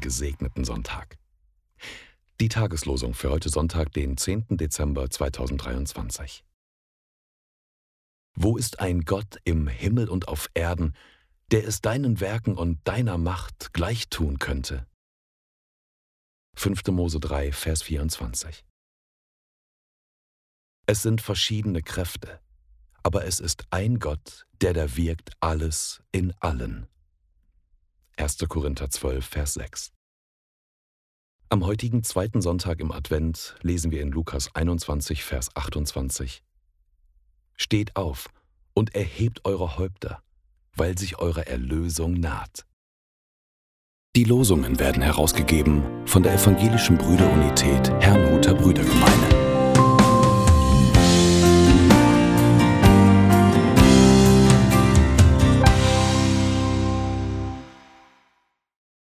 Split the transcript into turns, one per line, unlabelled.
gesegneten Sonntag. Die Tageslosung für heute Sonntag, den 10. Dezember 2023. Wo ist ein Gott im Himmel und auf Erden, der es deinen Werken und deiner Macht gleich tun könnte? 5. Mose 3, Vers 24. Es sind verschiedene Kräfte, aber es ist ein Gott, der da wirkt alles in allen. 1. Korinther 12, Vers 6. Am heutigen zweiten Sonntag im Advent lesen wir in Lukas 21, Vers 28. Steht auf und erhebt eure Häupter, weil sich eure Erlösung naht. Die Losungen werden herausgegeben von der Evangelischen Brüderunität Herrnhut